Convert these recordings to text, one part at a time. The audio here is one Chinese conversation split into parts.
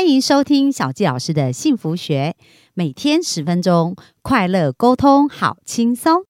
欢迎收听小纪老师的幸福学，每天十分钟，快乐沟通，好轻松。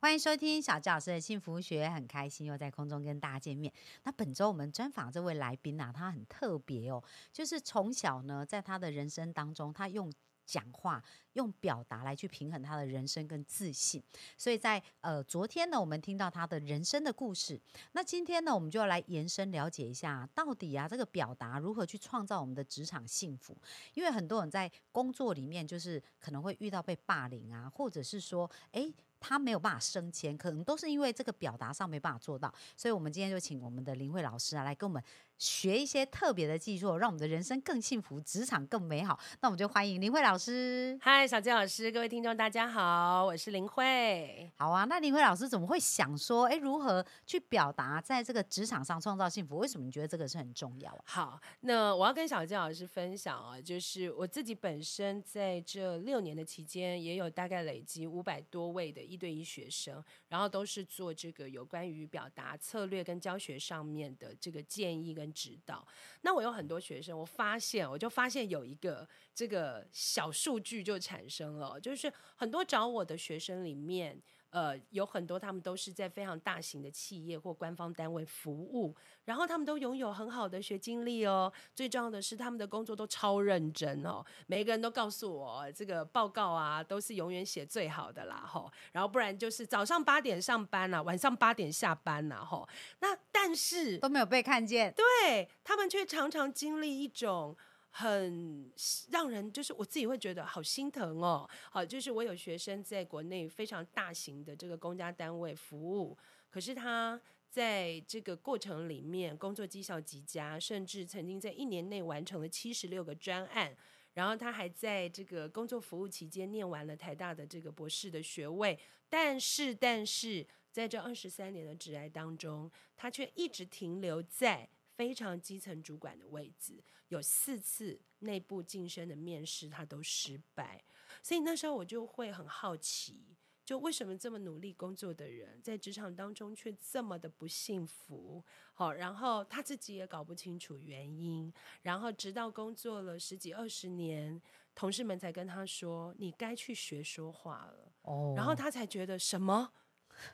欢迎收听小纪老师的幸福学，很开心又在空中跟大家见面。那本周我们专访这位来宾啊，他很特别哦，就是从小呢，在他的人生当中，他用讲话、用表达来去平衡他的人生跟自信。所以在呃昨天呢，我们听到他的人生的故事。那今天呢，我们就要来延伸了解一下，到底啊这个表达如何去创造我们的职场幸福？因为很多人在工作里面，就是可能会遇到被霸凌啊，或者是说，哎。他没有办法升迁，可能都是因为这个表达上没办法做到，所以我们今天就请我们的林慧老师啊来跟我们学一些特别的技术，让我们的人生更幸福，职场更美好。那我们就欢迎林慧老师。嗨，小金老师，各位听众大家好，我是林慧。好啊，那林慧老师怎么会想说，哎，如何去表达在这个职场上创造幸福？为什么你觉得这个是很重要？好，那我要跟小金老师分享啊，就是我自己本身在这六年的期间，也有大概累积五百多位的。一对一学生，然后都是做这个有关于表达策略跟教学上面的这个建议跟指导。那我有很多学生，我发现我就发现有一个这个小数据就产生了，就是很多找我的学生里面。呃，有很多他们都是在非常大型的企业或官方单位服务，然后他们都拥有很好的学经历哦。最重要的是，他们的工作都超认真哦。每一个人都告诉我，这个报告啊，都是永远写最好的啦，吼。然后不然就是早上八点上班啊，晚上八点下班呐，吼。那但是都没有被看见，对他们却常常经历一种。很让人就是我自己会觉得好心疼哦，好，就是我有学生在国内非常大型的这个公家单位服务，可是他在这个过程里面工作绩效极佳，甚至曾经在一年内完成了七十六个专案，然后他还在这个工作服务期间念完了台大的这个博士的学位，但是但是在这二十三年的职涯当中，他却一直停留在。非常基层主管的位置，有四次内部晋升的面试，他都失败。所以那时候我就会很好奇，就为什么这么努力工作的人，在职场当中却这么的不幸福？好，然后他自己也搞不清楚原因。然后直到工作了十几二十年，同事们才跟他说：“你该去学说话了。”哦，然后他才觉得什么？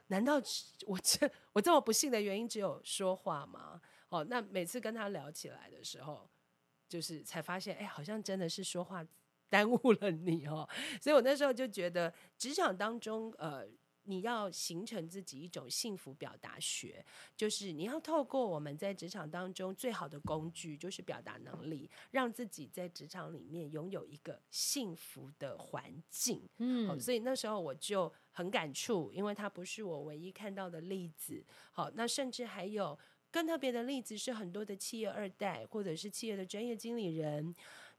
难道我这我这么不幸的原因只有说话吗？哦，那每次跟他聊起来的时候，就是才发现，哎，好像真的是说话耽误了你哦。所以我那时候就觉得，职场当中，呃，你要形成自己一种幸福表达学，就是你要透过我们在职场当中最好的工具，就是表达能力，让自己在职场里面拥有一个幸福的环境。嗯，所以那时候我就很感触，因为它不是我唯一看到的例子。好，那甚至还有。更特别的例子是，很多的企业二代或者是企业的专业经理人，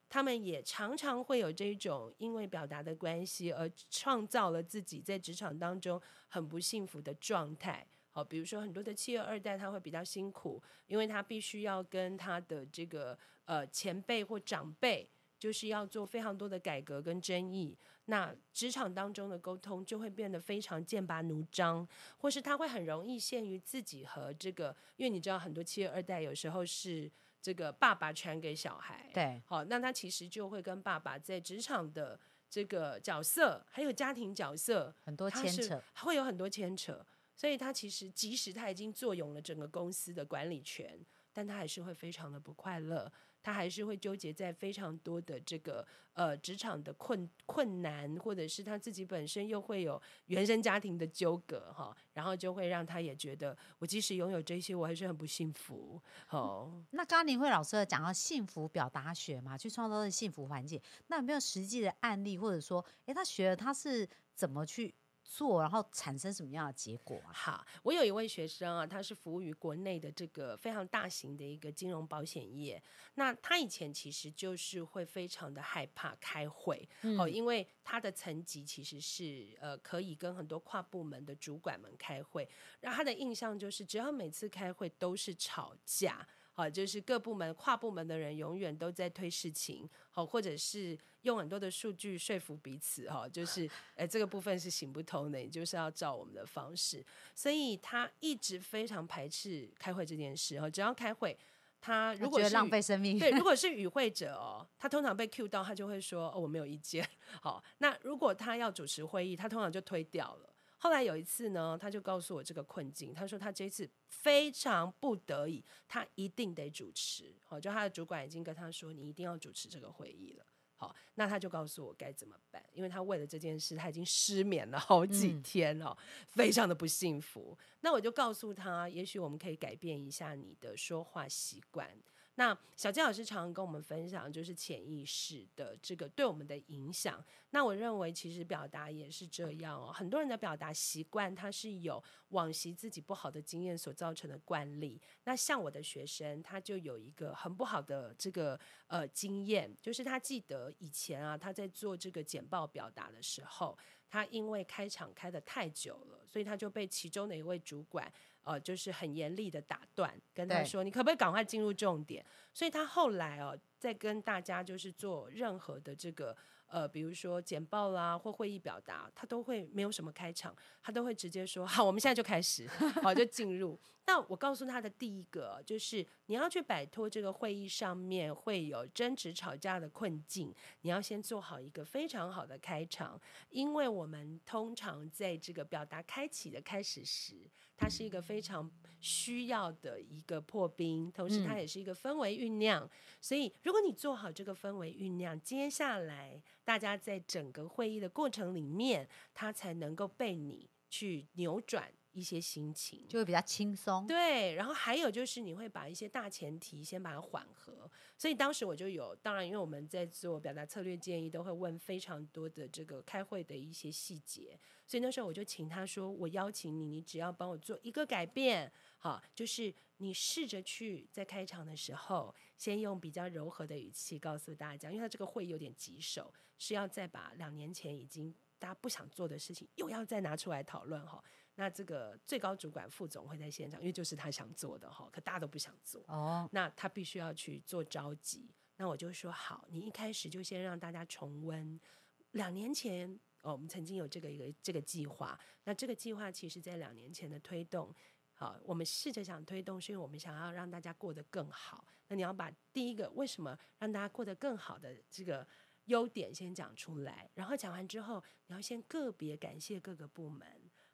他们也常常会有这种因为表达的关系而创造了自己在职场当中很不幸福的状态。好，比如说很多的企业二代他会比较辛苦，因为他必须要跟他的这个呃前辈或长辈。就是要做非常多的改革跟争议，那职场当中的沟通就会变得非常剑拔弩张，或是他会很容易限于自己和这个，因为你知道很多企业二代有时候是这个爸爸传给小孩，对，好，那他其实就会跟爸爸在职场的这个角色，还有家庭角色很多牵扯，会有很多牵扯，所以他其实即使他已经坐拥了整个公司的管理权，但他还是会非常的不快乐。他还是会纠结在非常多的这个呃职场的困困难，或者是他自己本身又会有原生家庭的纠葛哈，然后就会让他也觉得我即使拥有这些，我还是很不幸福。哦，那刚刚林慧老师讲到幸福表达学嘛，去创造的幸福环境，那有没有实际的案例，或者说，哎，他学了他是怎么去？做，然后产生什么样的结果啊？好，我有一位学生啊，他是服务于国内的这个非常大型的一个金融保险业。那他以前其实就是会非常的害怕开会，哦，因为他的层级其实是呃可以跟很多跨部门的主管们开会，然后他的印象就是只要每次开会都是吵架。好，就是各部门跨部门的人永远都在推事情，好，或者是用很多的数据说服彼此，哈，就是哎这个部分是行不通的，你就是要照我们的方式，所以他一直非常排斥开会这件事，哈，只要开会。他如果是浪费生命，对，如果 是与会者哦，他通常被 Q 到，他就会说哦我没有意见。好，那如果他要主持会议，他通常就推掉了。后来有一次呢，他就告诉我这个困境，他说他这次非常不得已，他一定得主持。好，就他的主管已经跟他说，你一定要主持这个会议了。好，那他就告诉我该怎么办，因为他为了这件事，他已经失眠了好几天了，非常的不幸福。那我就告诉他，也许我们可以改变一下你的说话习惯。那小金老师常常跟我们分享，就是潜意识的这个对我们的影响。那我认为，其实表达也是这样哦。很多人的表达习惯，他是有往昔自己不好的经验所造成的惯例。那像我的学生，他就有一个很不好的这个呃经验，就是他记得以前啊，他在做这个简报表达的时候，他因为开场开的太久了，所以他就被其中的一位主管。呃，就是很严厉的打断，跟他说：“你可不可以赶快进入重点？”所以他后来哦，在跟大家就是做任何的这个。呃，比如说简报啦，或会议表达，他都会没有什么开场，他都会直接说好，我们现在就开始，好就进入。那我告诉他的第一个就是，你要去摆脱这个会议上面会有争执吵架的困境，你要先做好一个非常好的开场，因为我们通常在这个表达开启的开始时，它是一个非常需要的一个破冰，同时它也是一个氛围酝酿。所以，如果你做好这个氛围酝酿，接下来。大家在整个会议的过程里面，它才能够被你去扭转一些心情，就会比较轻松。对，然后还有就是你会把一些大前提先把它缓和。所以当时我就有，当然因为我们在做表达策略建议，都会问非常多的这个开会的一些细节。所以那时候我就请他说：“我邀请你，你只要帮我做一个改变，好，就是你试着去在开场的时候，先用比较柔和的语气告诉大家，因为他这个会有点棘手。”是要再把两年前已经大家不想做的事情，又要再拿出来讨论哈。那这个最高主管副总会在现场，因为就是他想做的哈，可大家都不想做哦。那他必须要去做召集。那我就说好，你一开始就先让大家重温两年前哦，我们曾经有这个一个这个计划。那这个计划其实在两年前的推动，好，我们试着想推动，是因为我们想要让大家过得更好。那你要把第一个为什么让大家过得更好的这个。优点先讲出来，然后讲完之后，你要先个别感谢各个部门，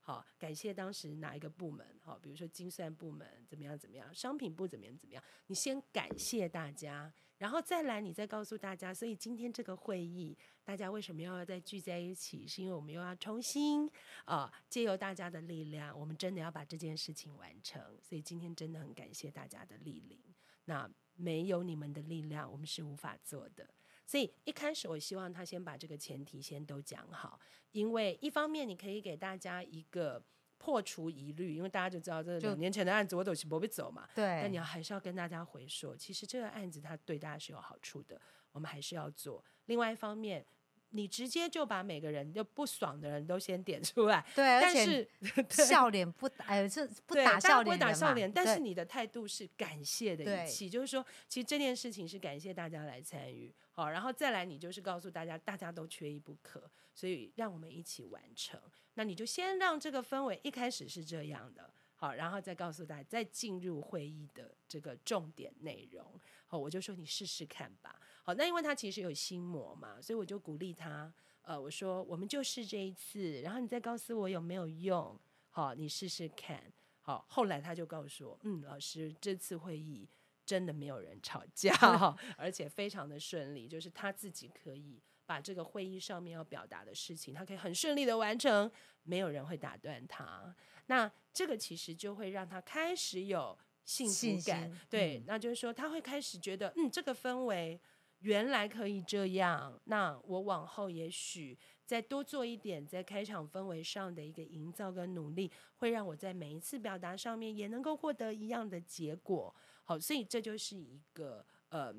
好，感谢当时哪一个部门，好，比如说精算部门怎么样怎么样，商品部怎么样怎么样，你先感谢大家，然后再来，你再告诉大家，所以今天这个会议，大家为什么要再聚在一起？是因为我们又要重新啊，借由大家的力量，我们真的要把这件事情完成，所以今天真的很感谢大家的莅临，那没有你们的力量，我们是无法做的。所以一开始，我希望他先把这个前提先都讲好，因为一方面你可以给大家一个破除疑虑，因为大家就知道这两年前的案子我都是不会走嘛。对。但你要还是要跟大家回说，其实这个案子它对大家是有好处的，我们还是要做。另外一方面。你直接就把每个人就不爽的人都先点出来，对，但是 笑脸不打，哎，是不打笑脸不打笑脸，但是你的态度是感谢的语气，就是说，其实这件事情是感谢大家来参与，好，然后再来，你就是告诉大家，大家都缺一不可，所以让我们一起完成。那你就先让这个氛围一开始是这样的，好，然后再告诉大家，再进入会议的这个重点内容，好，我就说你试试看吧。好，那因为他其实有心魔嘛，所以我就鼓励他。呃，我说我们就试这一次，然后你再告诉我有没有用。好，你试试看。好，后来他就告诉我，嗯，老师这次会议真的没有人吵架，而且非常的顺利，就是他自己可以把这个会议上面要表达的事情，他可以很顺利的完成，没有人会打断他。那这个其实就会让他开始有幸福感，对，那就是说他会开始觉得，嗯，这个氛围。原来可以这样，那我往后也许再多做一点，在开场氛围上的一个营造跟努力，会让我在每一次表达上面也能够获得一样的结果。好，所以这就是一个呃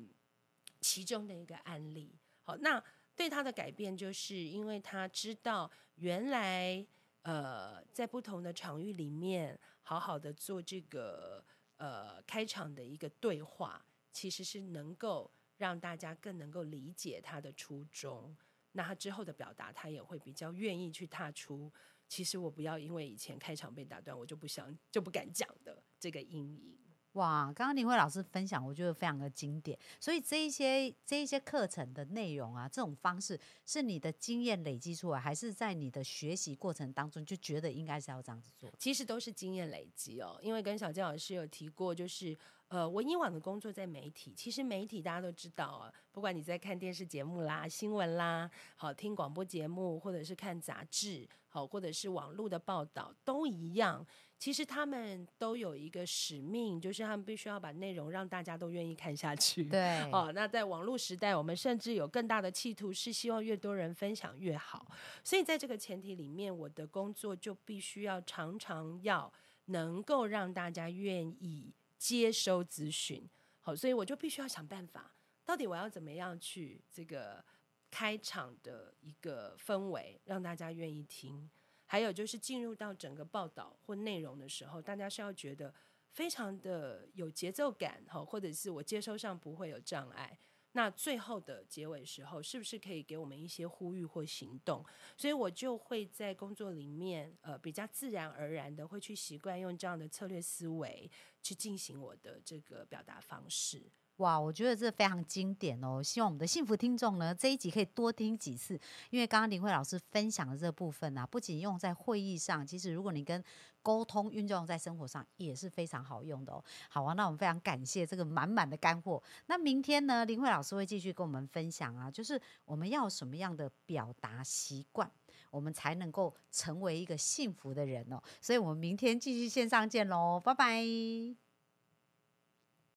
其中的一个案例。好，那对他的改变，就是因为他知道原来呃在不同的场域里面，好好的做这个。呃开场的一个对话，其实是能够让大家更能够理解他的初衷。那他之后的表达，他也会比较愿意去踏出。其实我不要因为以前开场被打断，我就不想就不敢讲的这个阴影。哇，刚刚林慧老师分享，我觉得非常的经典。所以这一些这一些课程的内容啊，这种方式是你的经验累积出来，还是在你的学习过程当中就觉得应该是要这样子做？其实都是经验累积哦。因为跟小健老师有提过，就是呃，我以往的工作在媒体，其实媒体大家都知道啊，不管你在看电视节目啦、新闻啦，好听广播节目，或者是看杂志，好，或者是网络的报道，都一样。其实他们都有一个使命，就是他们必须要把内容让大家都愿意看下去。对，哦，那在网络时代，我们甚至有更大的企图，是希望越多人分享越好。所以在这个前提里面，我的工作就必须要常常要能够让大家愿意接收资讯。好，所以我就必须要想办法，到底我要怎么样去这个开场的一个氛围，让大家愿意听。还有就是进入到整个报道或内容的时候，大家是要觉得非常的有节奏感，哈，或者是我接收上不会有障碍。那最后的结尾时候，是不是可以给我们一些呼吁或行动？所以我就会在工作里面，呃，比较自然而然的会去习惯用这样的策略思维去进行我的这个表达方式。哇，我觉得这非常经典哦！希望我们的幸福听众呢，这一集可以多听几次，因为刚刚林慧老师分享的这部分啊，不仅用在会议上，其实如果你跟沟通运用在生活上也是非常好用的哦。好啊，那我们非常感谢这个满满的干货。那明天呢，林慧老师会继续跟我们分享啊，就是我们要什么样的表达习惯，我们才能够成为一个幸福的人哦。所以我们明天继续线上见喽，拜拜。